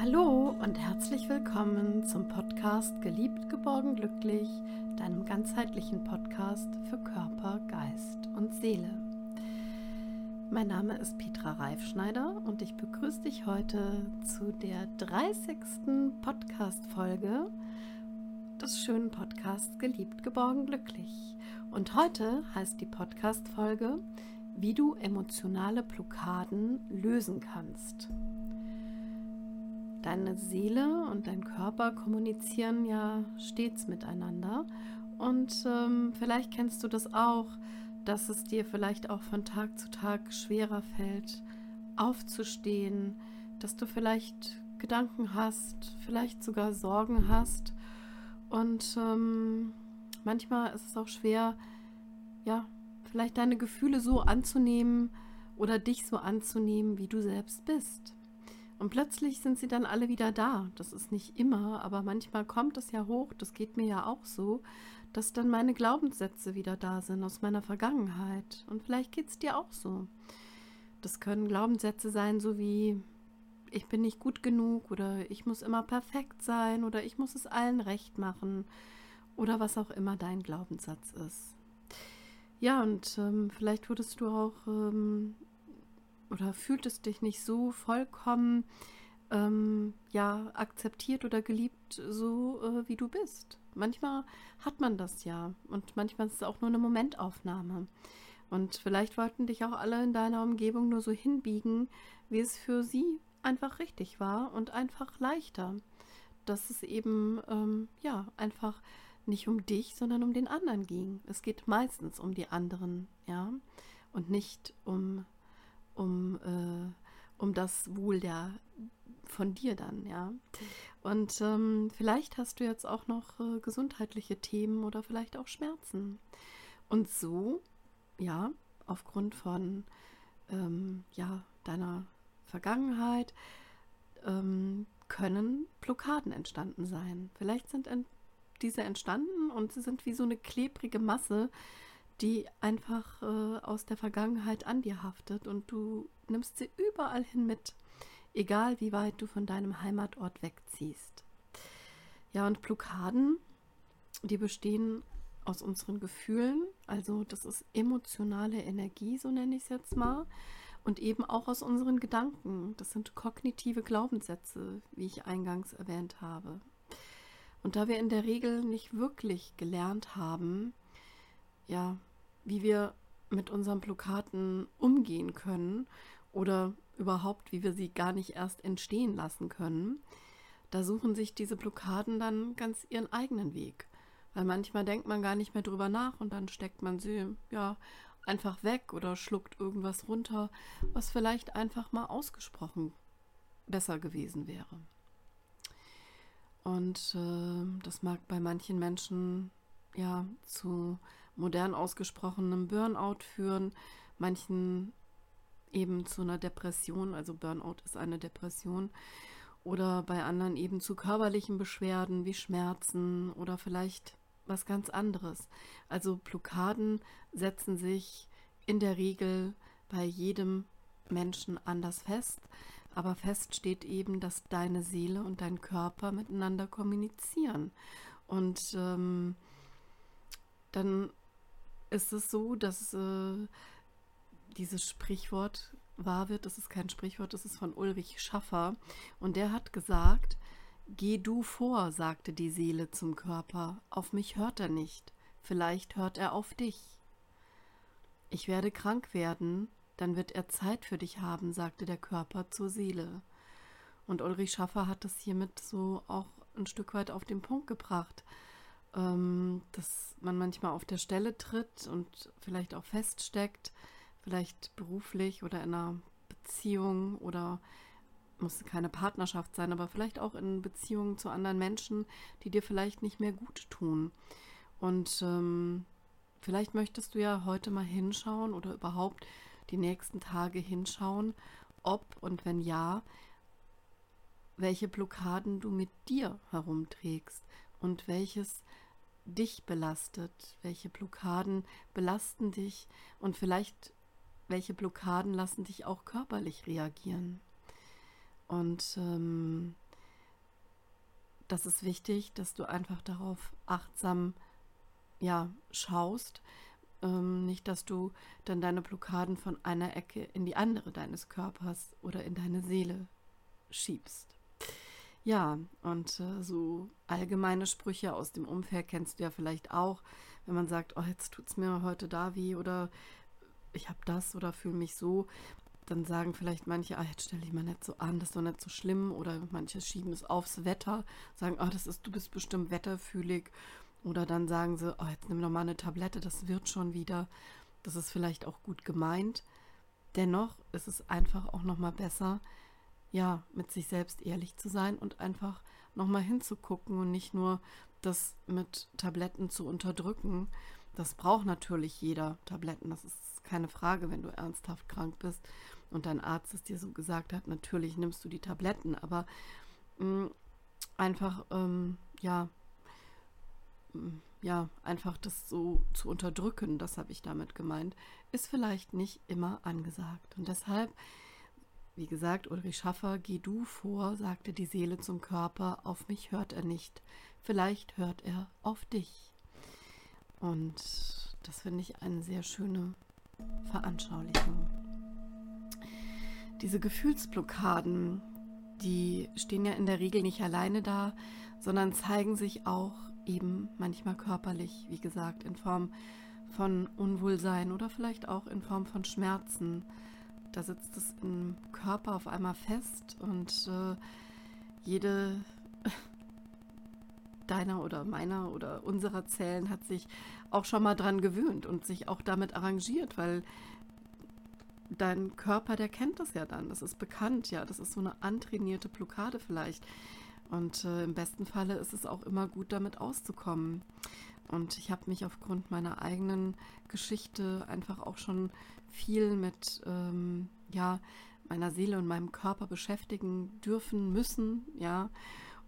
Hallo und herzlich willkommen zum Podcast Geliebt, geborgen, glücklich, deinem ganzheitlichen Podcast für Körper, Geist und Seele. Mein Name ist Petra Reifschneider und ich begrüße dich heute zu der 30. Podcast-Folge des schönen Podcasts Geliebt, geborgen, glücklich. Und heute heißt die Podcast-Folge, wie du emotionale Blockaden lösen kannst. Deine Seele und dein Körper kommunizieren ja stets miteinander. Und ähm, vielleicht kennst du das auch, dass es dir vielleicht auch von Tag zu Tag schwerer fällt, aufzustehen, dass du vielleicht Gedanken hast, vielleicht sogar Sorgen hast. Und ähm, manchmal ist es auch schwer, ja, vielleicht deine Gefühle so anzunehmen oder dich so anzunehmen, wie du selbst bist. Und plötzlich sind sie dann alle wieder da. Das ist nicht immer, aber manchmal kommt es ja hoch, das geht mir ja auch so, dass dann meine Glaubenssätze wieder da sind aus meiner Vergangenheit. Und vielleicht geht es dir auch so. Das können Glaubenssätze sein, so wie ich bin nicht gut genug oder ich muss immer perfekt sein oder ich muss es allen recht machen oder was auch immer dein Glaubenssatz ist. Ja, und ähm, vielleicht wurdest du auch ähm, oder fühltest dich nicht so vollkommen ähm, ja akzeptiert oder geliebt, so äh, wie du bist. Manchmal hat man das ja und manchmal ist es auch nur eine Momentaufnahme. Und vielleicht wollten dich auch alle in deiner Umgebung nur so hinbiegen, wie es für sie einfach richtig war und einfach leichter. Dass es eben, ähm, ja, einfach nicht um dich, sondern um den anderen ging. Es geht meistens um die anderen, ja, und nicht um um, äh, um das Wohl der von dir dann, ja. Und ähm, vielleicht hast du jetzt auch noch äh, gesundheitliche Themen oder vielleicht auch Schmerzen. Und so, ja, aufgrund von ähm, ja, deiner Vergangenheit ähm, können Blockaden entstanden sein. Vielleicht sind ent diese entstanden und sie sind wie so eine klebrige Masse, die einfach äh, aus der Vergangenheit an dir haftet und du nimmst sie überall hin mit, egal wie weit du von deinem Heimatort wegziehst. Ja, und Blockaden, die bestehen aus unseren Gefühlen, also das ist emotionale Energie, so nenne ich es jetzt mal, und eben auch aus unseren Gedanken. Das sind kognitive Glaubenssätze, wie ich eingangs erwähnt habe. Und da wir in der Regel nicht wirklich gelernt haben, ja, wie wir mit unseren Blockaden umgehen können oder überhaupt, wie wir sie gar nicht erst entstehen lassen können, da suchen sich diese Blockaden dann ganz ihren eigenen Weg. Weil manchmal denkt man gar nicht mehr drüber nach und dann steckt man sie ja einfach weg oder schluckt irgendwas runter, was vielleicht einfach mal ausgesprochen besser gewesen wäre. Und äh, das mag bei manchen Menschen ja zu modern ausgesprochenem Burnout führen, manchen eben zu einer Depression, also Burnout ist eine Depression, oder bei anderen eben zu körperlichen Beschwerden wie Schmerzen oder vielleicht was ganz anderes. Also Blockaden setzen sich in der Regel bei jedem Menschen anders fest, aber fest steht eben, dass deine Seele und dein Körper miteinander kommunizieren. Und ähm, dann ist es so, dass äh, dieses Sprichwort wahr wird. Das ist kein Sprichwort, das ist von Ulrich Schaffer. Und der hat gesagt, Geh du vor, sagte die Seele zum Körper, auf mich hört er nicht, vielleicht hört er auf dich. Ich werde krank werden, dann wird er Zeit für dich haben, sagte der Körper zur Seele. Und Ulrich Schaffer hat das hiermit so auch ein Stück weit auf den Punkt gebracht ähm, dass man manchmal auf der Stelle tritt und vielleicht auch feststeckt, vielleicht beruflich oder in einer Beziehung oder muss keine Partnerschaft sein, aber vielleicht auch in Beziehungen zu anderen Menschen, die dir vielleicht nicht mehr gut tun. Und ähm, vielleicht möchtest du ja heute mal hinschauen oder überhaupt die nächsten Tage hinschauen, ob und wenn ja, welche Blockaden du mit dir herumträgst und welches dich belastet, welche Blockaden belasten dich und vielleicht welche Blockaden lassen dich auch körperlich reagieren. Und ähm, das ist wichtig, dass du einfach darauf achtsam ja, schaust. Ähm, nicht, dass du dann deine Blockaden von einer Ecke in die andere deines Körpers oder in deine Seele schiebst. Ja, und äh, so allgemeine Sprüche aus dem Umfeld kennst du ja vielleicht auch, wenn man sagt, oh, jetzt tut es mir heute da weh oder ich habe das oder fühle mich so dann sagen vielleicht manche, ah, jetzt stelle ich mal nicht so an, das ist doch nicht so schlimm. Oder manche schieben es aufs Wetter, sagen, ah, das ist, du bist bestimmt wetterfühlig. Oder dann sagen sie, oh, jetzt nimm doch mal eine Tablette, das wird schon wieder. Das ist vielleicht auch gut gemeint. Dennoch ist es einfach auch nochmal besser, ja, mit sich selbst ehrlich zu sein und einfach nochmal hinzugucken und nicht nur das mit Tabletten zu unterdrücken. Das braucht natürlich jeder Tabletten, das ist keine Frage, wenn du ernsthaft krank bist und dein Arzt es dir so gesagt hat, natürlich nimmst du die Tabletten, aber mh, mm, einfach, ähm, ja, mh, mm, ja, einfach das so zu unterdrücken, das habe ich damit gemeint, ist vielleicht nicht immer angesagt. Und deshalb, wie gesagt, Ulrich Schaffer, geh du vor, sagte die Seele zum Körper, auf mich hört er nicht, vielleicht hört er auf dich. Und das finde ich eine sehr schöne Veranschaulichung diese Gefühlsblockaden, die stehen ja in der Regel nicht alleine da, sondern zeigen sich auch eben manchmal körperlich, wie gesagt, in Form von Unwohlsein oder vielleicht auch in Form von Schmerzen. Da sitzt es im Körper auf einmal fest und äh, jede deiner oder meiner oder unserer Zellen hat sich auch schon mal dran gewöhnt und sich auch damit arrangiert, weil dein Körper, der kennt das ja dann. Das ist bekannt, ja. Das ist so eine antrainierte Blockade vielleicht. Und äh, im besten Falle ist es auch immer gut, damit auszukommen. Und ich habe mich aufgrund meiner eigenen Geschichte einfach auch schon viel mit ähm, ja, meiner Seele und meinem Körper beschäftigen dürfen, müssen, ja.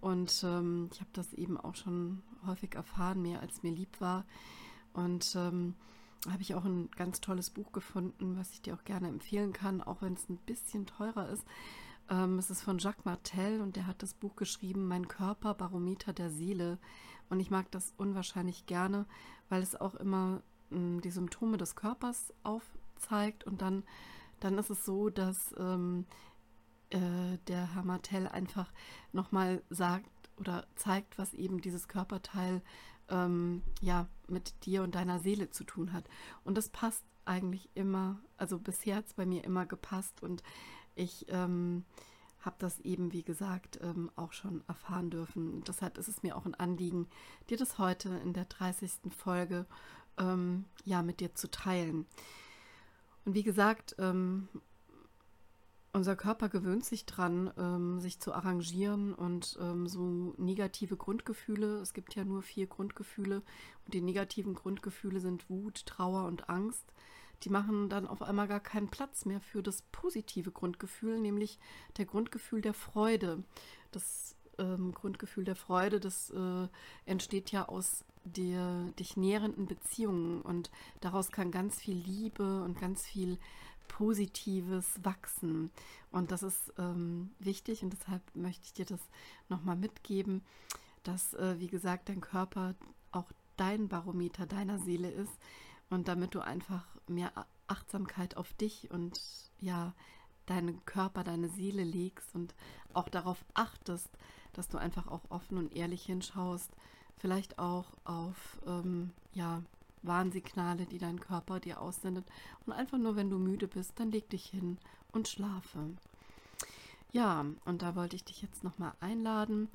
Und ähm, ich habe das eben auch schon häufig erfahren, mehr als mir lieb war. Und ähm, habe ich auch ein ganz tolles Buch gefunden, was ich dir auch gerne empfehlen kann, auch wenn es ein bisschen teurer ist. Ähm, es ist von Jacques Martel und der hat das Buch geschrieben, Mein Körper, Barometer der Seele. Und ich mag das unwahrscheinlich gerne, weil es auch immer mh, hm, die Symptome des Körpers aufzeigt. Und dann, dann ist es so, dass ähm, äh, der Herr Martel einfach nochmal sagt oder zeigt, was eben dieses Körperteil ähm, ja, mit dir und deiner Seele zu tun hat. Und das passt eigentlich immer, also bisher hat es bei mir immer gepasst und ich ähm, habe das eben, wie gesagt, ähm, auch schon erfahren dürfen. Deshalb ist es mir auch ein Anliegen, dir das heute in der 30. Folge ähm, ja mit dir zu teilen. Und wie gesagt, ähm, unser Körper gewöhnt sich dran, ähm, sich zu arrangieren und ähm, so negative Grundgefühle, es gibt ja nur vier Grundgefühle und die negativen Grundgefühle sind Wut, Trauer und Angst, die machen dann auf einmal gar keinen Platz mehr für das positive Grundgefühl, nämlich der Grundgefühl der Freude. Das ähm, Grundgefühl der Freude, das äh, entsteht ja aus der dich nährenden Beziehungen und daraus kann ganz viel Liebe und ganz viel positives Wachsen. Und das ist ähm, wichtig und deshalb möchte ich dir das nochmal mitgeben, dass, äh, wie gesagt, dein Körper auch dein Barometer deiner Seele ist und damit du einfach mehr Achtsamkeit auf dich und ja, deinen Körper, deine Seele legst und auch darauf achtest, dass du einfach auch offen und ehrlich hinschaust, vielleicht auch auf ähm, ja, Warnsignale, die dein Körper dir aussendet. Und einfach nur, wenn du müde bist, dann leg dich hin und schlafe. Ja, und da wollte ich dich jetzt nochmal einladen,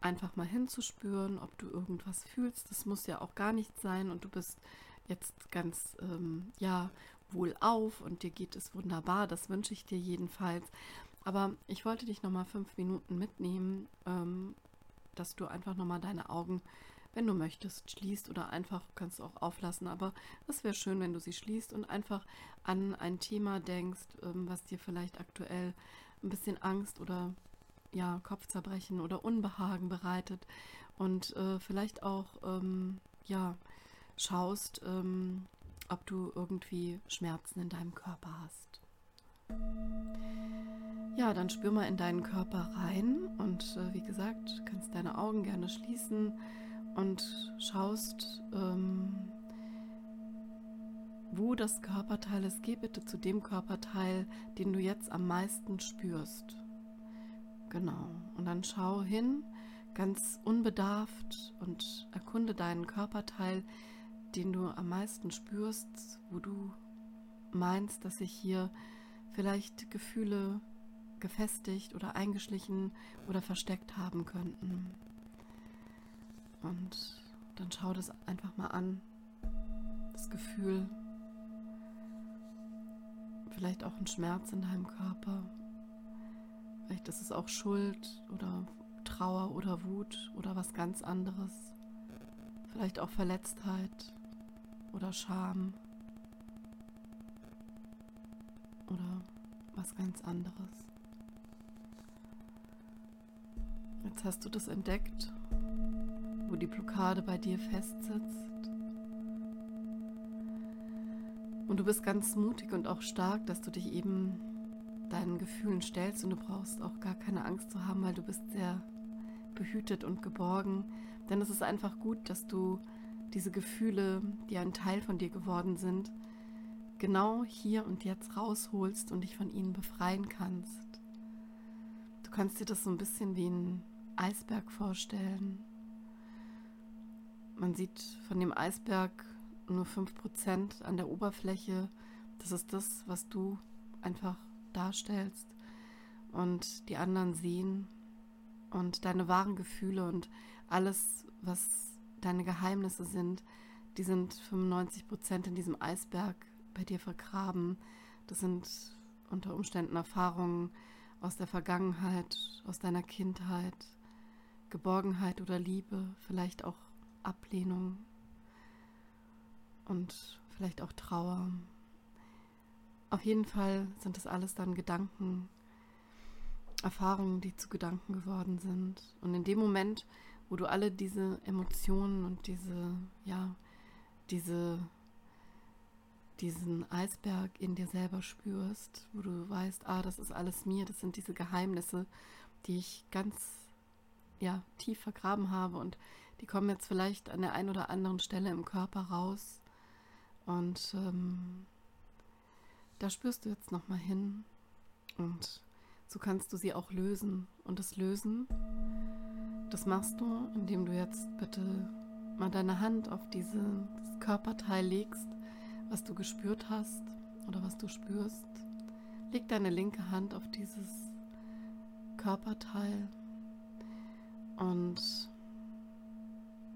einfach mal hinzuspüren, ob du irgendwas fühlst. Das muss ja auch gar nicht sein und du bist jetzt ganz, ähm, ja, wohlauf und dir geht es wunderbar. Das wünsche ich dir jedenfalls. Aber ich wollte dich nochmal fünf Minuten mitnehmen, ähm, dass du einfach nochmal deine Augen wenn du möchtest, schließt oder einfach kannst du auch auflassen. Aber es wäre schön, wenn du sie schließt und einfach an ein Thema denkst, ähm, was dir vielleicht aktuell ein bisschen Angst oder ja, Kopfzerbrechen oder Unbehagen bereitet und äh, vielleicht auch ähm, ja, schaust, ähm, ob du irgendwie Schmerzen in deinem Körper hast. Ja, dann spür mal in deinen Körper rein und äh, wie gesagt, kannst deine Augen gerne schließen und schaust, ähm, wo das Körperteil ist. Geh bitte zu dem Körperteil, den du jetzt am meisten spürst. Genau. Und dann schau hin, ganz unbedarft und erkunde deinen Körperteil, den du am meisten spürst, wo du meinst, dass sich hier vielleicht Gefühle gefestigt oder eingeschlichen oder versteckt haben könnten. Und dann schau das einfach mal an. Das Gefühl, vielleicht auch ein Schmerz in deinem Körper. Vielleicht ist es auch Schuld oder Trauer oder Wut oder was ganz anderes. Vielleicht auch Verletztheit oder Scham oder was ganz anderes. Jetzt hast du das entdeckt, wo die Blockade bei dir festsitzt. Und du bist ganz mutig und auch stark, dass du dich eben deinen Gefühlen stellst und du brauchst auch gar keine Angst zu haben, weil du bist sehr behütet und geborgen. Denn es ist einfach gut, dass du diese Gefühle, die ein Teil von dir geworden sind, genau hier und jetzt rausholst und dich von ihnen befreien kannst. Du kannst dir das so ein bisschen wie ein Eisberg vorstellen. Man sieht von dem Eisberg nur 5% an der Oberfläche. Das ist das, was du einfach darstellst. Und die anderen sehen und deine wahren Gefühle und alles, was deine Geheimnisse sind, die sind 95% in diesem Eisberg bei dir vergraben. Das sind unter Umständen Erfahrungen aus der Vergangenheit, aus deiner Kindheit, Geborgenheit oder Liebe, vielleicht auch Ablehnung und vielleicht auch Trauer. Auf jeden Fall sind das alles dann Gedanken, Erfahrungen, die zu Gedanken geworden sind. Und in dem Moment, wo du alle diese Emotionen und diese, ja, diese, diesen Eisberg in dir selber spürst, wo du weißt, ah, das ist alles mir, das sind diese Geheimnisse, die ich ganz, ja, tief vergraben habe und die kommen jetzt vielleicht an der einen oder anderen Stelle im Körper raus. Und ähm, da spürst du jetzt nochmal hin und so kannst du sie auch lösen. Und das Lösen, das machst du, indem du jetzt bitte mal deine Hand auf dieses Körperteil legst, was du gespürt hast oder was du spürst. Leg deine linke Hand auf dieses Körperteil und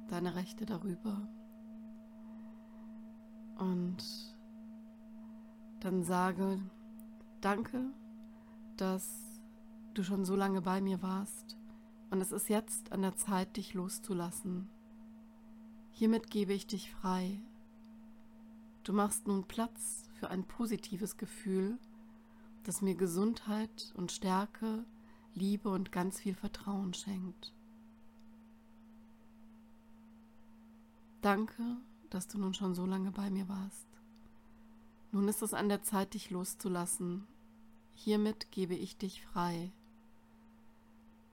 deine rechte darüber. Und dann sage, danke, dass du schon so lange bei mir warst und es ist jetzt an der Zeit, dich loszulassen. Hiermit gebe ich dich frei. Du machst nun Platz für ein positives Gefühl, das mir Gesundheit und Stärke, Liebe und ganz viel Vertrauen schenkt. Danke, dass du nun schon so lange bei mir warst. Nun ist es an der Zeit, dich loszulassen. Hiermit gebe ich dich frei.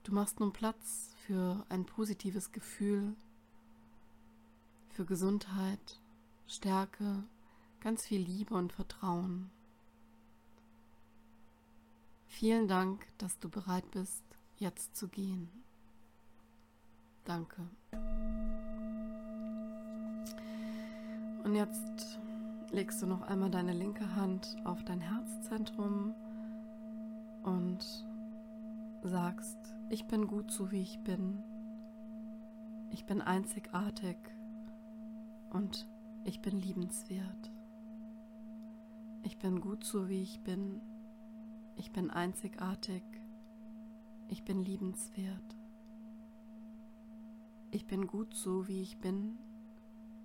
Du machst nun Platz für ein positives Gefühl, für Gesundheit, Stärke, ganz viel Liebe und Vertrauen. Vielen Dank, dass du bereit bist, jetzt zu gehen. Danke. Und jetzt legst du noch einmal deine linke Hand auf dein Herzzentrum und sagst, ich bin gut so wie ich bin. Ich bin einzigartig und ich bin liebenswert. Ich bin gut so wie ich bin. Ich bin einzigartig. Ich bin liebenswert. Ich bin gut so wie ich bin.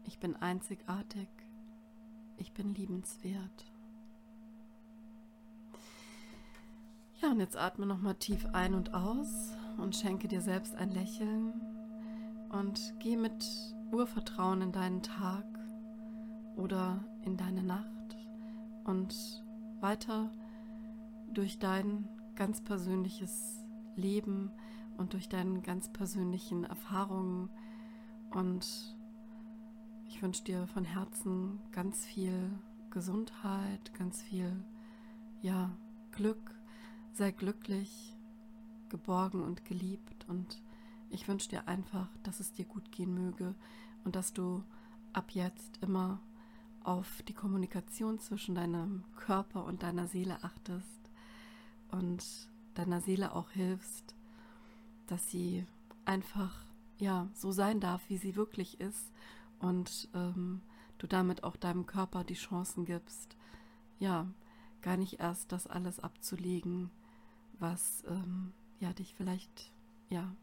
Ich bin einzigartig ich bin liebenswert. Ja, und jetzt atme nochmal tief ein und aus und schenke dir selbst ein Lächeln und geh mit Urvertrauen in deinen Tag oder in deine Nacht und weiter durch dein ganz persönliches Leben und durch deine ganz persönlichen Erfahrungen. Und ich wünsche dir von Herzen ganz viel Gesundheit, ganz viel ja, Glück. Sei glücklich, geborgen und geliebt. Und ich wünsche dir einfach, dass es dir gut gehen möge und dass du ab jetzt immer auf die Kommunikation zwischen deinem Körper und deiner Seele achtest und deiner Seele auch hilfst, dass sie einfach ja so sein darf, wie sie wirklich ist und ähm, du damit auch deinem Körper die Chancen gibst, ja, gar nicht erst das alles abzulegen, was ähm, ja dich vielleicht ja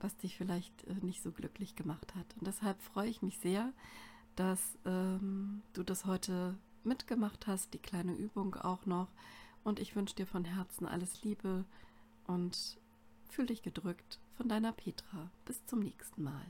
was dich vielleicht äh, nicht so glücklich gemacht hat. Und deshalb freue ich mich sehr, dass ähm, du das heute mitgemacht hast, die kleine Übung auch noch. Und ich wünsche dir von Herzen alles Liebe und fühl dich gedrückt von deiner Petra. Bis zum nächsten Mal.